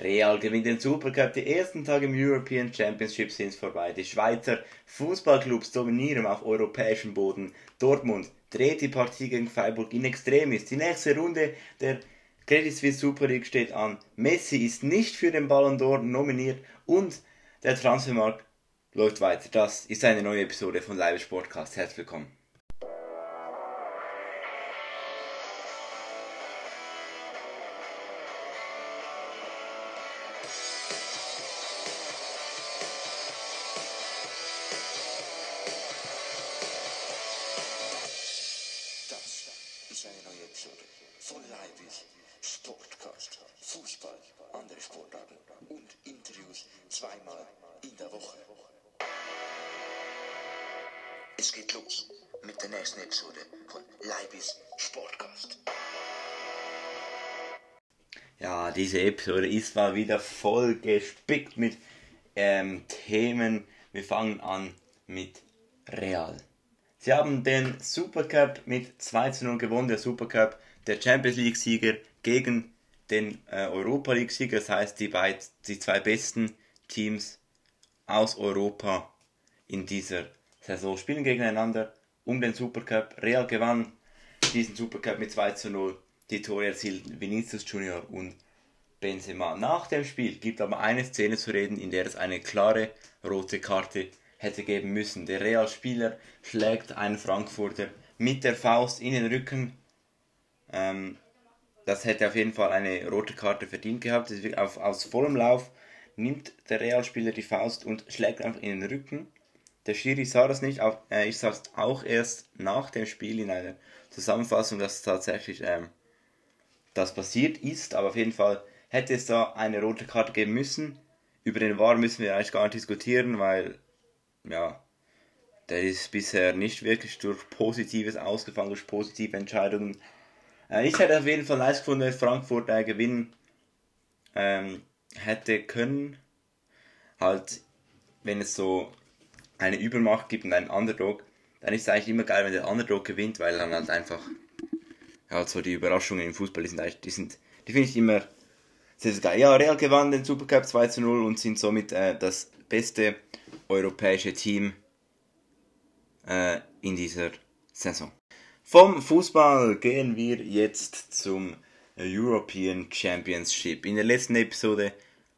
Real gewinnt den Supercup. Die ersten Tage im European Championship sind vorbei. Die Schweizer Fußballclubs dominieren auf europäischem Boden. Dortmund dreht die Partie gegen Freiburg in Extremis. Die nächste Runde der Credit Suisse Super League steht an. Messi ist nicht für den Ballon d'Or nominiert und der Transfermarkt läuft weiter. Das ist eine neue Episode von Live Sportcast. Herzlich willkommen. Ja, diese Episode ist mal wieder voll gespickt mit ähm, Themen. Wir fangen an mit Real. Sie haben den Supercup mit 2 zu 0 gewonnen, der Supercup, der Champions League Sieger gegen den äh, Europa League Sieger, das heißt die, beid, die zwei besten Teams aus Europa in dieser Saison spielen gegeneinander um den Supercup. Real gewann diesen Supercup mit 2 zu 0 die Tore erzielten Vinicius Junior und Benzema. Nach dem Spiel gibt aber eine Szene zu reden, in der es eine klare rote Karte hätte geben müssen. Der Real-Spieler schlägt einen Frankfurter mit der Faust in den Rücken. Ähm, das hätte auf jeden Fall eine rote Karte verdient gehabt. Auf, aus vollem Lauf nimmt der Realspieler die Faust und schlägt einfach in den Rücken. Der Schiri sah das nicht, auch, äh, ich sah es auch erst nach dem Spiel in einer Zusammenfassung, dass tatsächlich ähm, das passiert ist, aber auf jeden Fall hätte es da eine rote Karte geben müssen. Über den VAR müssen wir eigentlich gar nicht diskutieren, weil, ja, der ist bisher nicht wirklich durch Positives ausgefallen, durch positive Entscheidungen. Äh, ich hätte auf jeden Fall nice gefunden, wenn Frankfurt äh, gewinnen ähm, hätte können. Halt, wenn es so eine Übermacht gibt und einen Underdog, dann ist es eigentlich immer geil, wenn der Underdog gewinnt, weil dann halt einfach ja, so die Überraschungen im Fußball, die sind, die sind, die finde ich immer sehr, sehr geil. Ja, Real gewann den Supercup 2 zu 0 und sind somit äh, das beste europäische Team äh, in dieser Saison. Vom Fußball gehen wir jetzt zum European Championship. In der letzten Episode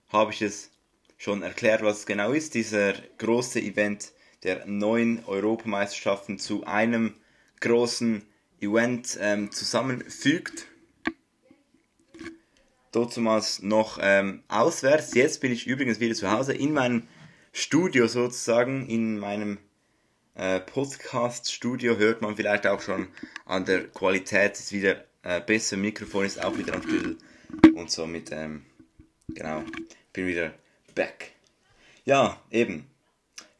habe ich es schon erklärt, was es genau ist. Dieser große Event der neuen Europameisterschaften zu einem großen Event ähm, zusammenfügt. Dazumals noch ähm, auswärts. Jetzt bin ich übrigens wieder zu Hause in meinem Studio sozusagen, in meinem äh, Podcast-Studio. Hört man vielleicht auch schon an der Qualität, ist wieder äh, besser. Mikrofon ist auch wieder am Stüttel und somit, ähm, genau, bin wieder back. Ja, eben.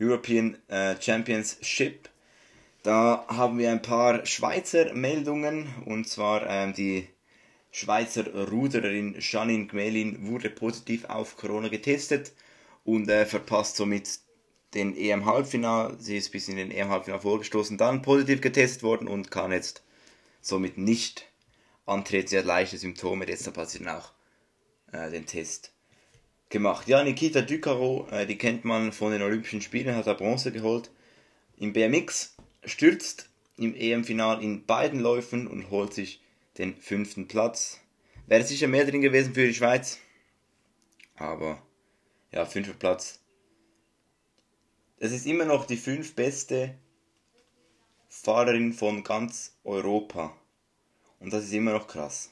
European äh, Championship da haben wir ein paar Schweizer Meldungen und zwar ähm, die Schweizer Rudererin Janine Gmelin wurde positiv auf Corona getestet und äh, verpasst somit den EM-Halbfinal. Sie ist bis in den EM-Halbfinal vorgestoßen, dann positiv getestet worden und kann jetzt somit nicht antreten. Sie hat leichte Symptome, deshalb hat sie dann auch äh, den Test gemacht. Ja, Nikita Ducaro, äh, die kennt man von den Olympischen Spielen, hat er Bronze geholt. Im BMX stürzt im EM-Final in beiden Läufen und holt sich den fünften Platz. Wäre sicher mehr drin gewesen für die Schweiz. Aber ja, fünfter Platz. Es ist immer noch die fünf beste Fahrerin von ganz Europa. Und das ist immer noch krass.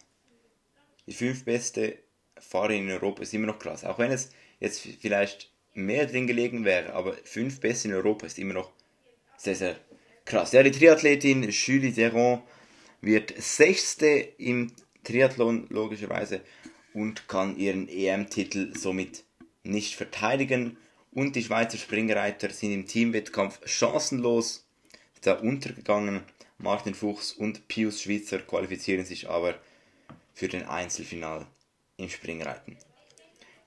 Die fünf beste Fahrerin in Europa ist immer noch krass. Auch wenn es jetzt vielleicht mehr drin gelegen wäre, aber fünf beste in Europa ist immer noch sehr, sehr krass. Ja, die Triathletin Julie Deron wird Sechste im Triathlon logischerweise und kann ihren EM-Titel somit nicht verteidigen. Und die Schweizer Springreiter sind im Teamwettkampf chancenlos da untergegangen. Martin Fuchs und Pius Schwitzer qualifizieren sich aber für den Einzelfinal im Springreiten.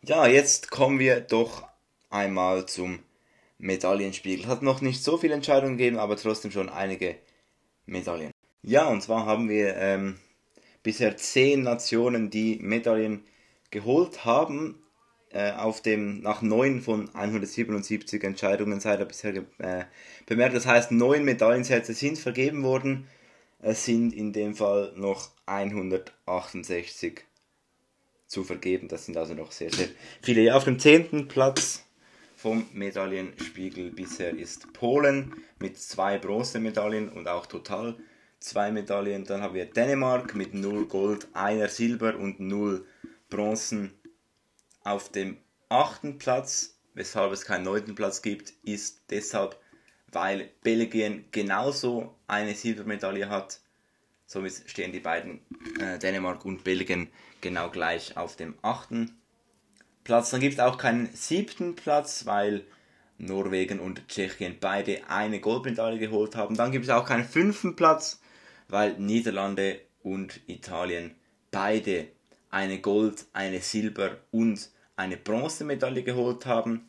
Ja, jetzt kommen wir doch einmal zum Medaillenspiegel. Hat noch nicht so viele Entscheidungen gegeben, aber trotzdem schon einige Medaillen. Ja, und zwar haben wir ähm, bisher zehn Nationen, die Medaillen geholt haben. äh, auf dem, nach 9 von 177 Entscheidungen seid ihr bisher äh, bemerkt. Das heißt, 9 Medaillensätze sind vergeben worden. Es sind in dem Fall noch 168 zu vergeben. Das sind also noch sehr, sehr viele. Ja, auf dem 10. Platz vom Medaillenspiegel bisher ist Polen mit zwei Bronzemedaillen und auch total zwei Medaillen. Dann haben wir Dänemark mit 0 Gold, einer Silber und 0 Bronzen. Auf dem achten Platz, weshalb es keinen neunten Platz gibt, ist deshalb, weil Belgien genauso eine Silbermedaille hat. Somit stehen die beiden äh, Dänemark und Belgien genau gleich auf dem achten Platz. Dann gibt es auch keinen siebten Platz, weil Norwegen und Tschechien beide eine Goldmedaille geholt haben. Dann gibt es auch keinen fünften Platz, weil Niederlande und Italien beide eine Gold, eine Silber und eine Bronzemedaille geholt haben.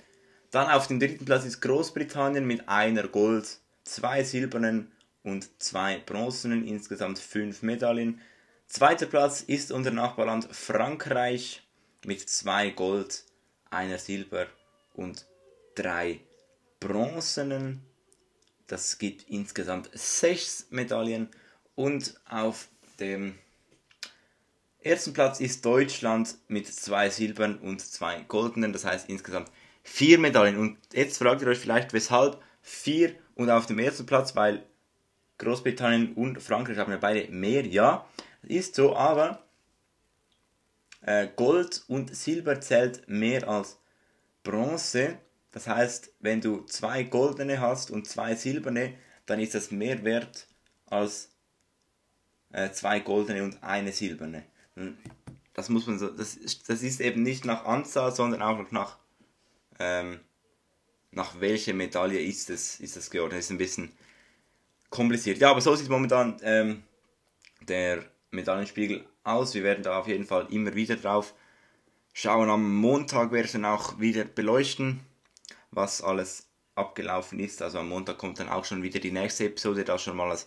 Dann auf dem dritten Platz ist Großbritannien mit einer Gold, zwei silbernen und zwei bronzenen, insgesamt fünf Medaillen. Zweiter Platz ist unser Nachbarland Frankreich mit zwei Gold, einer Silber und drei bronzenen. Das gibt insgesamt sechs Medaillen. Und auf dem ersten Platz ist Deutschland mit zwei Silbern und zwei goldenen. Das heißt insgesamt vier Medaillen. Und jetzt fragt ihr euch vielleicht, weshalb vier und auf dem ersten Platz, weil Großbritannien und Frankreich haben ja beide mehr. Ja, ist so, aber äh, Gold und Silber zählt mehr als Bronze. Das heißt, wenn du zwei goldene hast und zwei silberne, dann ist das mehr wert als äh, zwei goldene und eine silberne. Hm, das muss man so, das, das ist eben nicht nach Anzahl, sondern auch nach, ähm, nach welcher Medaille ist es, ist es geordnet. Das ist ein bisschen kompliziert. Ja, aber so sieht momentan ähm, der Medaillenspiegel aus. Wir werden da auf jeden Fall immer wieder drauf schauen. Am Montag werde ich dann auch wieder beleuchten, was alles abgelaufen ist. Also am Montag kommt dann auch schon wieder die nächste Episode, da schon mal als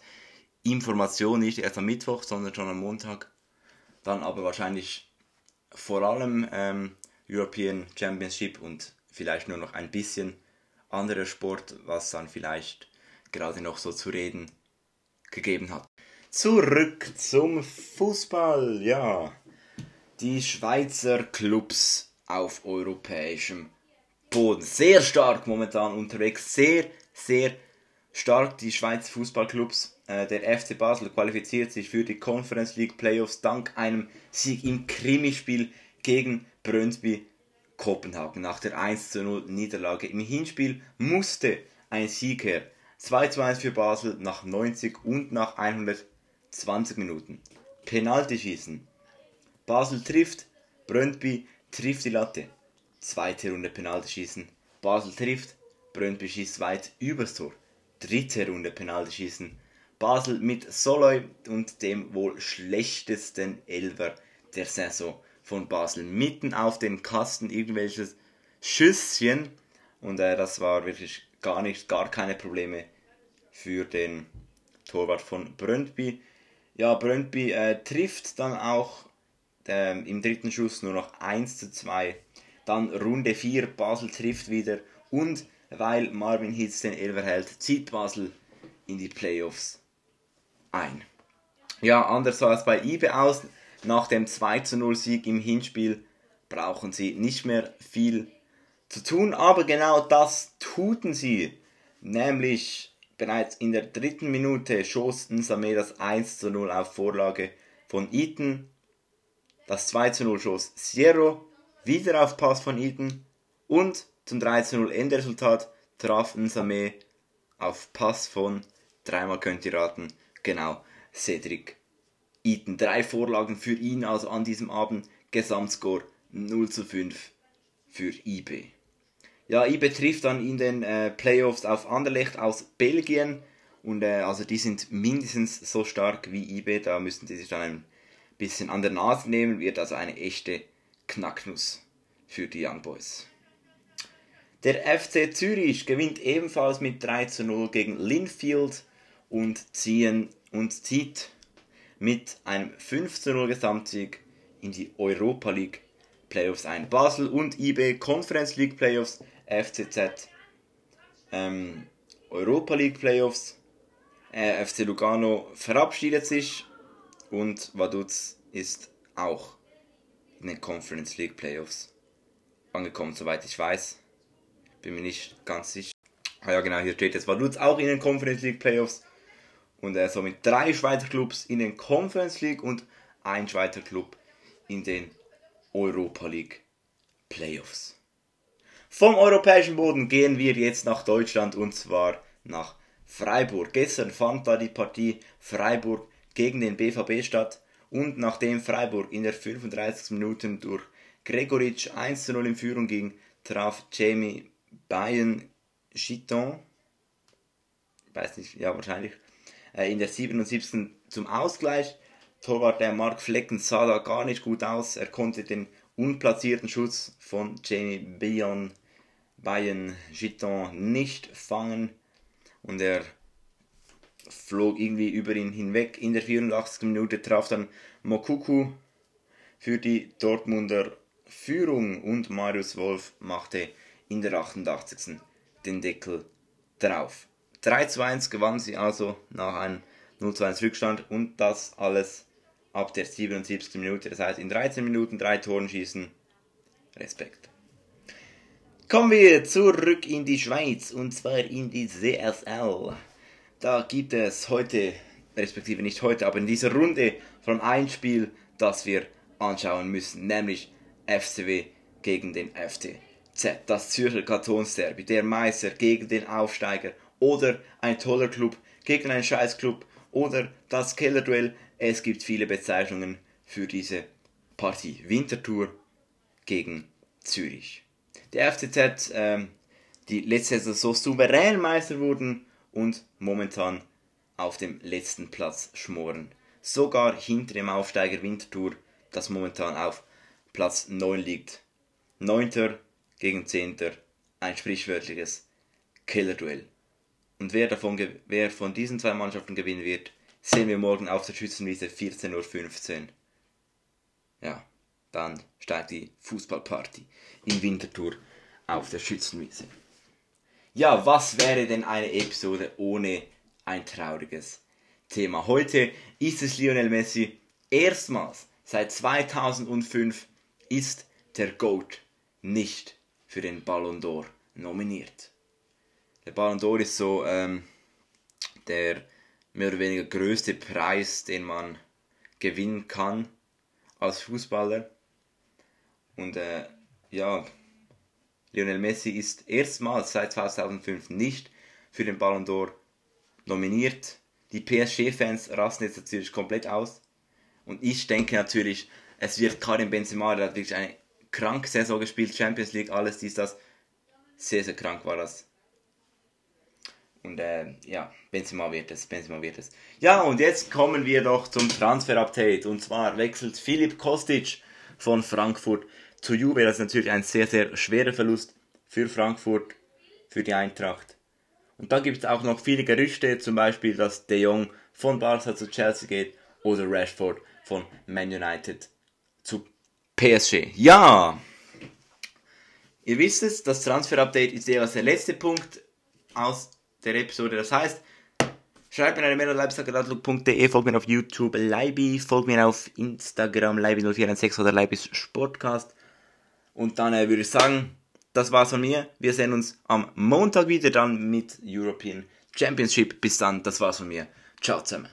Information, nicht erst am Mittwoch, sondern schon am Montag. Dann aber wahrscheinlich vor allem ähm, European Championship und vielleicht nur noch ein bisschen anderer Sport, was dann vielleicht gerade noch so zu reden gegeben hat. Zurück zum Fußball, ja. Die Schweizer Clubs auf europäischem Boden. Sehr stark momentan unterwegs. Sehr, sehr stark die Schweizer Fußballclubs. Äh, der FC Basel qualifiziert sich für die Conference League Playoffs dank einem Sieg im Krimispiel gegen Brøndby Kopenhagen. Nach der 1 0 Niederlage im Hinspiel musste ein Sieg her. 2 zu 1 für Basel nach 90 und nach 100 20 Minuten. Penalty schießen. Basel trifft, Brøndby trifft die Latte. Zweite Runde Penalty schießen. Basel trifft, Brøndby schießt weit übers Tor. Dritte Runde Penalty schießen. Basel mit Soloy und dem wohl schlechtesten Elver der Saison von Basel. Mitten auf den Kasten irgendwelches Schüsschen. Und äh, das war wirklich gar nicht, gar keine Probleme für den Torwart von Brøndby. Ja, Brøndby äh, trifft dann auch ähm, im dritten Schuss nur noch 1 zu 2. Dann Runde 4, Basel trifft wieder. Und weil Marvin Hitz den Elver hält, zieht Basel in die Playoffs ein. Ja, anders sah es bei IBE aus. Nach dem 2 zu 0 Sieg im Hinspiel brauchen sie nicht mehr viel zu tun, aber genau das tuten sie. Nämlich Bereits in der dritten Minute schoss Nsame das 1 zu 0 auf Vorlage von Eaton. Das 2 zu 0 schoss Sierro, wieder auf Pass von Eaton. Und zum 3 zu 0 Endresultat traf Nsame auf Pass von, dreimal könnt ihr raten, genau, Cedric Eaton. Drei Vorlagen für ihn also an diesem Abend. Gesamtscore 0 zu 5 für IB. Ja, ich betrifft dann in den äh, Playoffs auf Anderlecht aus Belgien. Und äh, also die sind mindestens so stark wie IB. Da müssen die sich dann ein bisschen an der Nase nehmen. Wird also eine echte Knacknuss für die Young Boys. Der FC Zürich gewinnt ebenfalls mit 3 zu 0 gegen Linfield und, ziehen, und zieht mit einem 5 zu 0 Gesamtsieg in die Europa League Playoffs ein. Basel und IB Conference League Playoffs, FCZ ähm, Europa League Playoffs. Äh, FC Lugano verabschiedet sich und Vaduz ist auch in den Conference League Playoffs angekommen, soweit ich weiß. Bin mir nicht ganz sicher. Ah ja, genau, hier steht es. Vaduz auch in den Conference League Playoffs. Und äh, somit drei Schweizer Clubs in den Conference League und ein Schweizer Club in den Europa League Playoffs. Vom europäischen Boden gehen wir jetzt nach Deutschland und zwar nach Freiburg. Gestern fand da die Partie Freiburg gegen den BVB statt und nachdem Freiburg in der 35. Minute durch Gregoritsch 1 0 in Führung ging, traf Jamie Bayern Chiton, weiß nicht, ja wahrscheinlich, äh, in der 77. zum Ausgleich. Torwart der Mark Flecken sah da gar nicht gut aus. Er konnte den unplatzierten Schuss von Jamie Bion Bayern Giton nicht fangen und er flog irgendwie über ihn hinweg. In der 84. Minute traf dann Mokuku für die Dortmunder Führung und Marius Wolf machte in der 88. den Deckel drauf. 3 zu 1 gewann sie also nach einem 0 zu 1 Rückstand und das alles ab der 77. Minute. Das heißt, in 13 Minuten drei Toren schießen. Respekt. Kommen wir zurück in die Schweiz und zwar in die CSL. Da gibt es heute, respektive nicht heute, aber in dieser Runde von ein Spiel, das wir anschauen müssen, nämlich FCW gegen den FTZ. Das Zürcher Kantonsderby, der Meister gegen den Aufsteiger oder ein toller Club gegen einen Scheißclub oder das Kellerduell. Es gibt viele Bezeichnungen für diese Partie. Winterthur gegen Zürich der FCZ, ähm, die letzte Saison so souverän Meister wurden und momentan auf dem letzten Platz schmoren. Sogar hinter dem Aufsteiger Winterthur, das momentan auf Platz 9 liegt. 9. gegen 10. Ein sprichwörtliches Killerduell. Und wer, davon, wer von diesen zwei Mannschaften gewinnen wird, sehen wir morgen auf der Schützenwiese 14.15 Uhr. Ja, dann steigt die Fußballparty in Winterthur auf der Schützenwiese. Ja, was wäre denn eine Episode ohne ein trauriges Thema? Heute ist es Lionel Messi. Erstmals seit 2005 ist der GOAT nicht für den Ballon d'Or nominiert. Der Ballon d'Or ist so ähm, der mehr oder weniger größte Preis, den man gewinnen kann als Fußballer. Und äh, ja, Lionel Messi ist erstmals seit 2005 nicht für den Ballon d'Or nominiert. Die PSG-Fans rasten jetzt natürlich komplett aus. Und ich denke natürlich, es wird Karim Benzema, der hat wirklich eine kranke Saison gespielt, Champions League, alles dies, das. Sehr, sehr krank war das. Und äh, ja, Benzema wird es, Benzema wird es. Ja, und jetzt kommen wir doch zum Transfer-Update. Und zwar wechselt Philipp Kostic von Frankfurt zu Juve, das ist natürlich ein sehr, sehr schwerer Verlust für Frankfurt, für die Eintracht. Und dann gibt es auch noch viele Gerüchte, zum Beispiel, dass De Jong von Barca zu Chelsea geht oder Rashford von Man United zu PSG. Ja, ihr wisst es, das Transfer-Update ist jeweils der letzte Punkt aus der Episode. Das heißt, Schreibt mir eine Mail an leibsagadadlook.de, folgt mir auf YouTube, Leibi, folgt mir auf Instagram, Leibi0416 oder Leibis Sportcast. Und dann äh, würde ich sagen, das war's von mir. Wir sehen uns am Montag wieder dann mit European Championship. Bis dann, das war's von mir. Ciao zusammen.